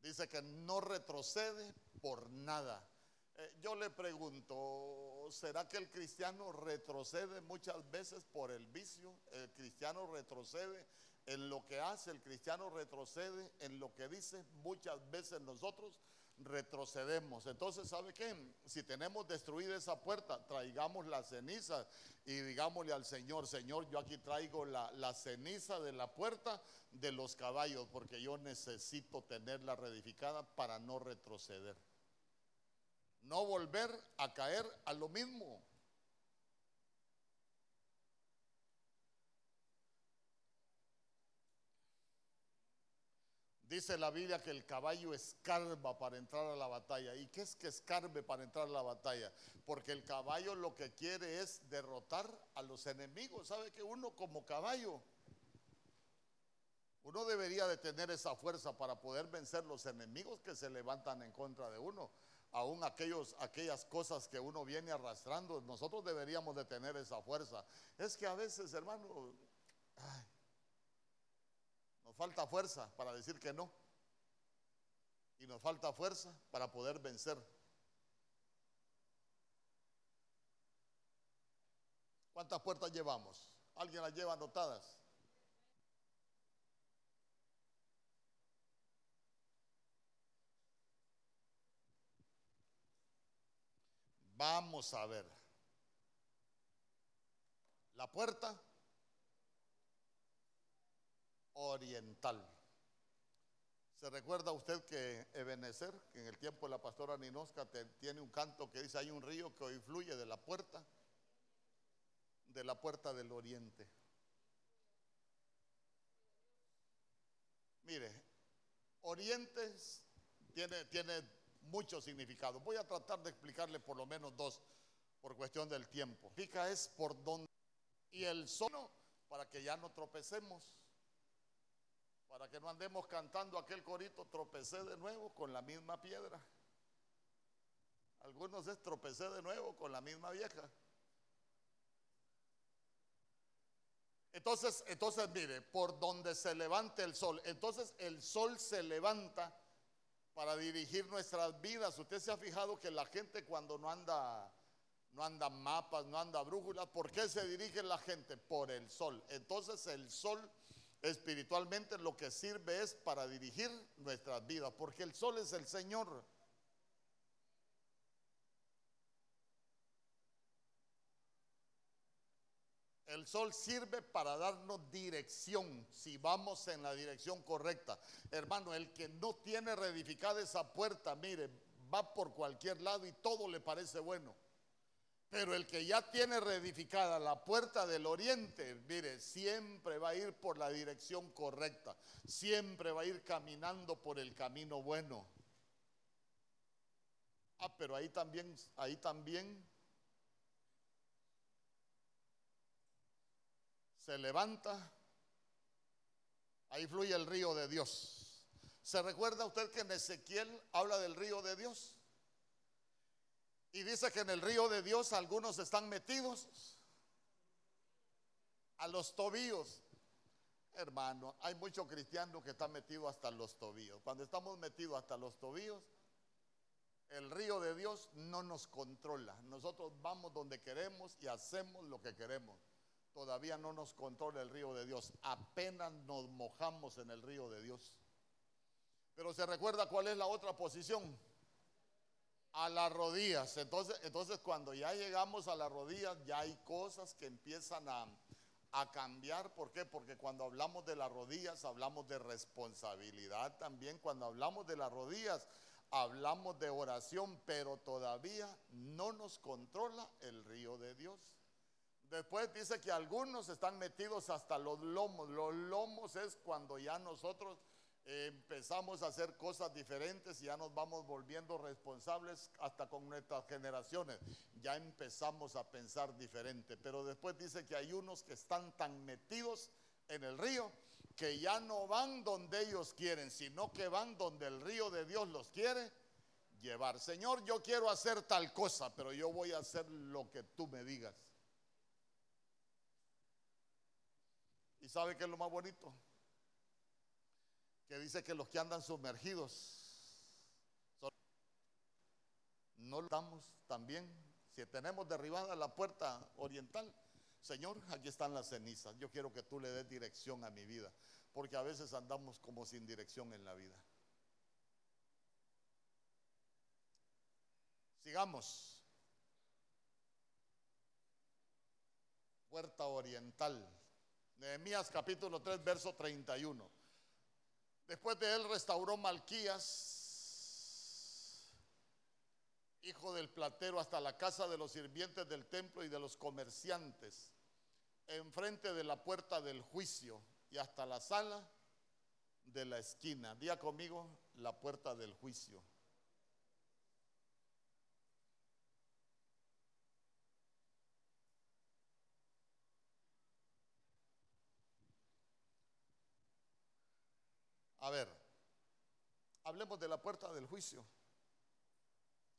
Dice que no retrocede por nada. Eh, yo le pregunto, ¿será que el cristiano retrocede muchas veces por el vicio? ¿El cristiano retrocede en lo que hace? ¿El cristiano retrocede en lo que dice? Muchas veces nosotros retrocedemos. Entonces, ¿sabe qué? Si tenemos destruida esa puerta, traigamos la ceniza y digámosle al Señor, Señor, yo aquí traigo la, la ceniza de la puerta de los caballos, porque yo necesito tenerla reedificada para no retroceder. No volver a caer a lo mismo. Dice la Biblia que el caballo escarba para entrar a la batalla. ¿Y qué es que escarbe para entrar a la batalla? Porque el caballo lo que quiere es derrotar a los enemigos. ¿Sabe que uno como caballo, uno debería de tener esa fuerza para poder vencer los enemigos que se levantan en contra de uno? Aún aquellos, aquellas cosas que uno viene arrastrando, nosotros deberíamos de tener esa fuerza. Es que a veces, hermano, nos falta fuerza para decir que no. Y nos falta fuerza para poder vencer. ¿Cuántas puertas llevamos? ¿Alguien las lleva anotadas? Vamos a ver. La puerta oriental. ¿Se recuerda usted que Ebenezer, que en el tiempo de la pastora Ninosca tiene un canto que dice, hay un río que hoy fluye de la puerta, de la puerta del oriente? Mire, orientes tiene, tiene mucho significado. Voy a tratar de explicarle por lo menos dos por cuestión del tiempo. Pica es por donde y el sono para que ya no tropecemos. Para que no andemos cantando aquel corito, tropecé de nuevo con la misma piedra. Algunos es tropecé de nuevo con la misma vieja. Entonces, entonces mire, por donde se levante el sol, entonces el sol se levanta para dirigir nuestras vidas. Usted se ha fijado que la gente cuando no anda no anda mapas, no anda brújulas, ¿por qué se dirige la gente? Por el sol. Entonces el sol espiritualmente lo que sirve es para dirigir nuestras vidas, porque el sol es el Señor. El sol sirve para darnos dirección, si vamos en la dirección correcta. Hermano, el que no tiene reedificada esa puerta, mire, va por cualquier lado y todo le parece bueno. Pero el que ya tiene reedificada la puerta del oriente, mire, siempre va a ir por la dirección correcta, siempre va a ir caminando por el camino bueno. Ah, pero ahí también, ahí también se levanta, ahí fluye el río de Dios. ¿Se recuerda usted que en Ezequiel habla del río de Dios? Y dice que en el río de Dios algunos están metidos a los tobillos. Hermano, hay muchos cristianos que están metidos hasta los tobillos. Cuando estamos metidos hasta los tobillos, el río de Dios no nos controla. Nosotros vamos donde queremos y hacemos lo que queremos. Todavía no nos controla el río de Dios. Apenas nos mojamos en el río de Dios. Pero se recuerda cuál es la otra posición. A las rodillas. Entonces, entonces cuando ya llegamos a las rodillas, ya hay cosas que empiezan a, a cambiar. ¿Por qué? Porque cuando hablamos de las rodillas, hablamos de responsabilidad también. Cuando hablamos de las rodillas, hablamos de oración, pero todavía no nos controla el río de Dios. Después dice que algunos están metidos hasta los lomos. Los lomos es cuando ya nosotros eh, empezamos a hacer cosas diferentes y ya nos vamos volviendo responsables hasta con nuestras generaciones. Ya empezamos a pensar diferente. Pero después dice que hay unos que están tan metidos en el río que ya no van donde ellos quieren, sino que van donde el río de Dios los quiere llevar. Señor, yo quiero hacer tal cosa, pero yo voy a hacer lo que tú me digas. ¿Y sabe qué es lo más bonito? Que dice que los que andan sumergidos no lo estamos también. Si tenemos derribada la puerta oriental, Señor, aquí están las cenizas. Yo quiero que tú le des dirección a mi vida, porque a veces andamos como sin dirección en la vida. Sigamos. Puerta oriental. Nehemías capítulo 3, verso 31. Después de él restauró Malquías, hijo del platero, hasta la casa de los sirvientes del templo y de los comerciantes, enfrente de la puerta del juicio y hasta la sala de la esquina. Día conmigo, la puerta del juicio. A ver, hablemos de la puerta del juicio.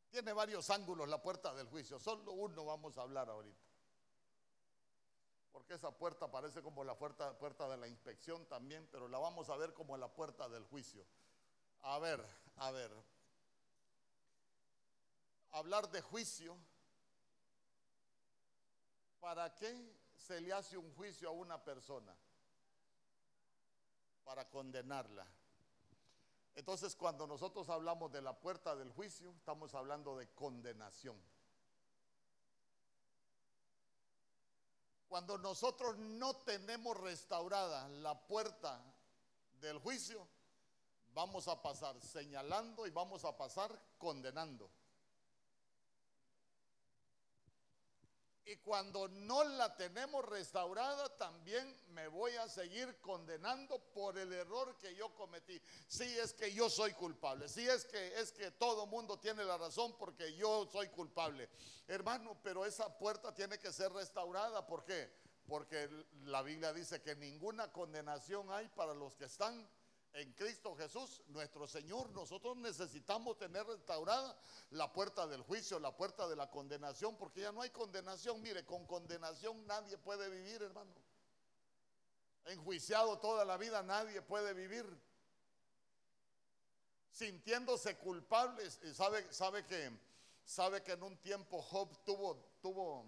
Tiene varios ángulos la puerta del juicio, solo uno vamos a hablar ahorita. Porque esa puerta parece como la puerta, de la inspección también, pero la vamos a ver como la puerta del juicio. A ver, a ver. Hablar de juicio. ¿Para qué se le hace un juicio a una persona? Para condenarla. Entonces, cuando nosotros hablamos de la puerta del juicio, estamos hablando de condenación. Cuando nosotros no tenemos restaurada la puerta del juicio, vamos a pasar señalando y vamos a pasar condenando. Y cuando no la tenemos restaurada, también me voy a seguir condenando por el error que yo cometí. Si es que yo soy culpable, si es que es que todo mundo tiene la razón porque yo soy culpable. Hermano, pero esa puerta tiene que ser restaurada, ¿por qué? Porque la Biblia dice que ninguna condenación hay para los que están en Cristo Jesús, nuestro Señor, nosotros necesitamos tener restaurada la puerta del juicio, la puerta de la condenación, porque ya no hay condenación. Mire, con condenación nadie puede vivir, hermano. Enjuiciado toda la vida nadie puede vivir. Sintiéndose culpables, sabe, sabe que sabe que en un tiempo Job tuvo, tuvo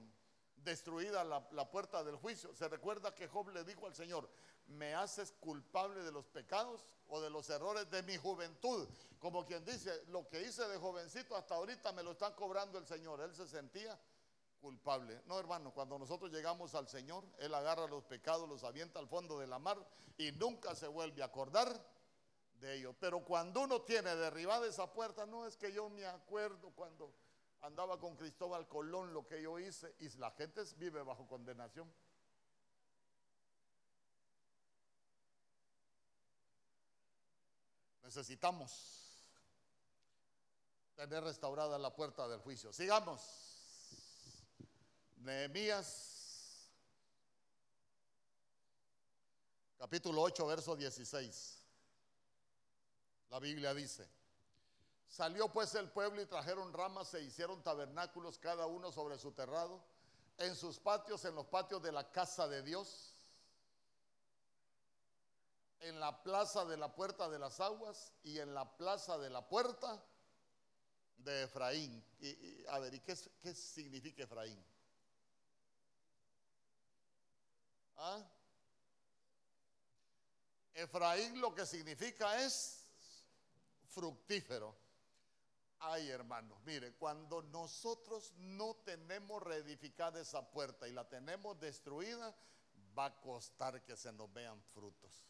destruida la, la puerta del juicio. Se recuerda que Job le dijo al Señor, me haces culpable de los pecados o de los errores de mi juventud. Como quien dice, lo que hice de jovencito hasta ahorita me lo están cobrando el Señor. Él se sentía culpable. No, hermano, cuando nosotros llegamos al Señor, Él agarra los pecados, los avienta al fondo de la mar y nunca se vuelve a acordar de ellos. Pero cuando uno tiene derribada esa puerta, no es que yo me acuerdo cuando andaba con Cristóbal Colón lo que yo hice y la gente vive bajo condenación. Necesitamos tener restaurada la puerta del juicio. Sigamos. Nehemías, capítulo 8, verso 16. La Biblia dice, salió pues el pueblo y trajeron ramas e hicieron tabernáculos cada uno sobre su terrado, en sus patios, en los patios de la casa de Dios en la plaza de la puerta de las aguas y en la plaza de la puerta de Efraín. Y, a ver, ¿y qué, significa Efraín? ¿Ah? Efraín lo que significa es fructífero. Ay, hermanos, mire, cuando nosotros no tenemos reedificada esa puerta y la tenemos destruida, va a costar que se nos vean frutos.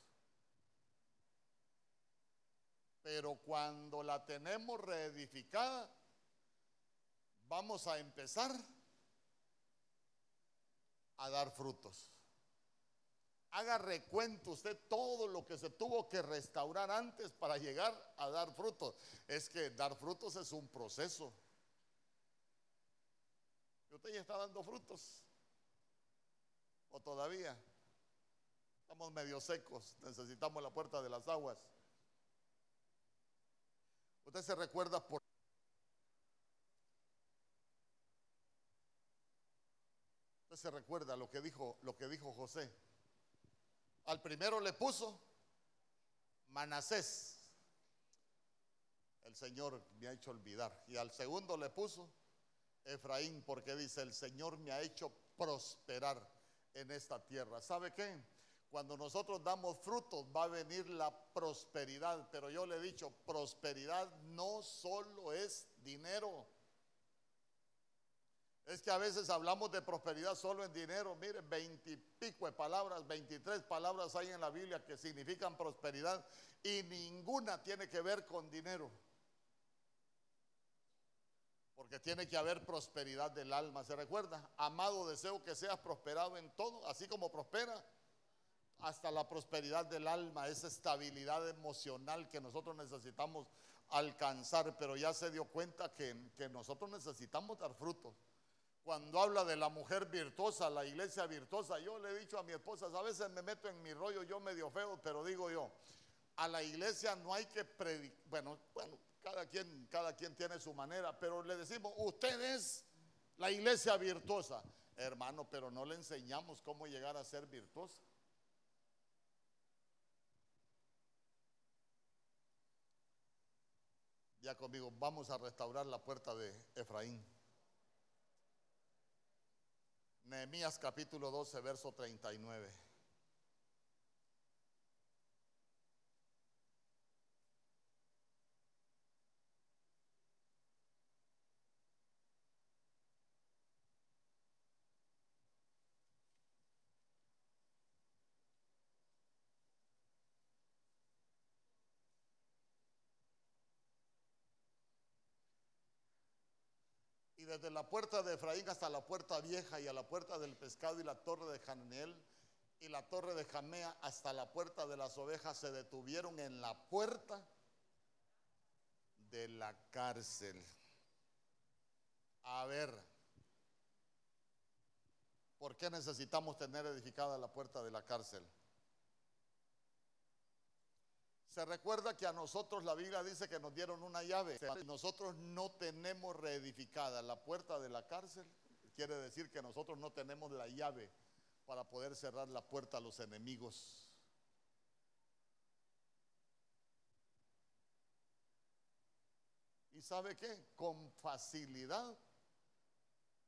Pero cuando la tenemos reedificada, vamos a empezar a dar frutos. Haga recuento usted todo lo que se tuvo que restaurar antes para llegar a dar frutos. Es que dar frutos es un proceso. ¿Usted ya está dando frutos? ¿O todavía? Estamos medio secos, necesitamos la puerta de las aguas. Usted se recuerda por... Usted se recuerda lo que dijo, lo que dijo José. Al primero le puso Manasés. El Señor me ha hecho olvidar. Y al segundo le puso Efraín, porque dice, el Señor me ha hecho prosperar en esta tierra. ¿Sabe qué? Cuando nosotros damos frutos va a venir la prosperidad, pero yo le he dicho, prosperidad no solo es dinero. Es que a veces hablamos de prosperidad solo en dinero. Mire, veintipico de palabras, veintitrés palabras hay en la Biblia que significan prosperidad y ninguna tiene que ver con dinero. Porque tiene que haber prosperidad del alma. ¿Se recuerda? Amado, deseo que seas prosperado en todo, así como prospera. Hasta la prosperidad del alma, esa estabilidad emocional que nosotros necesitamos alcanzar. Pero ya se dio cuenta que, que nosotros necesitamos dar frutos. Cuando habla de la mujer virtuosa, la iglesia virtuosa, yo le he dicho a mi esposa, a veces me meto en mi rollo yo medio feo, pero digo yo, a la iglesia no hay que predicar, bueno, bueno, cada quien, cada quien tiene su manera, pero le decimos, usted es la iglesia virtuosa, hermano, pero no le enseñamos cómo llegar a ser virtuosa. Ya conmigo, vamos a restaurar la puerta de Efraín. Nehemías capítulo 12, verso 39. Desde la puerta de Efraín hasta la puerta vieja y a la puerta del pescado y la torre de Hanel y la torre de Jamea hasta la puerta de las ovejas se detuvieron en la puerta de la cárcel. A ver, ¿por qué necesitamos tener edificada la puerta de la cárcel? Se recuerda que a nosotros la Biblia dice que nos dieron una llave. Nosotros no tenemos reedificada la puerta de la cárcel. Quiere decir que nosotros no tenemos la llave para poder cerrar la puerta a los enemigos. ¿Y sabe qué? Con facilidad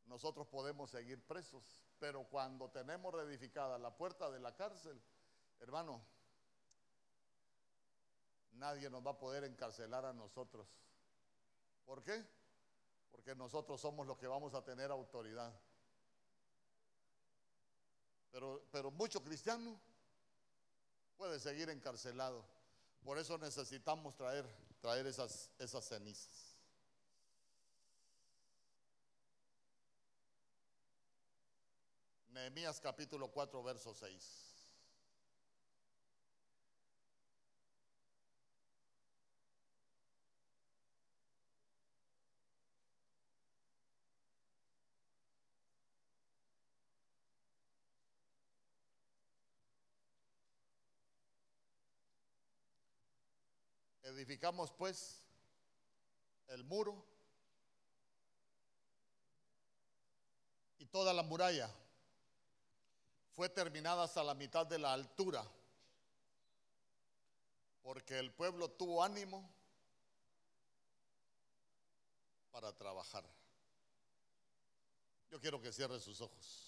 nosotros podemos seguir presos. Pero cuando tenemos reedificada la puerta de la cárcel, hermano, nadie nos va a poder encarcelar a nosotros. ¿Por qué? Porque nosotros somos los que vamos a tener autoridad. Pero, pero mucho cristiano puede seguir encarcelado. Por eso necesitamos traer, traer esas, esas cenizas. Nehemías capítulo 4, verso 6. Edificamos pues el muro y toda la muralla fue terminada hasta la mitad de la altura, porque el pueblo tuvo ánimo para trabajar. Yo quiero que cierre sus ojos.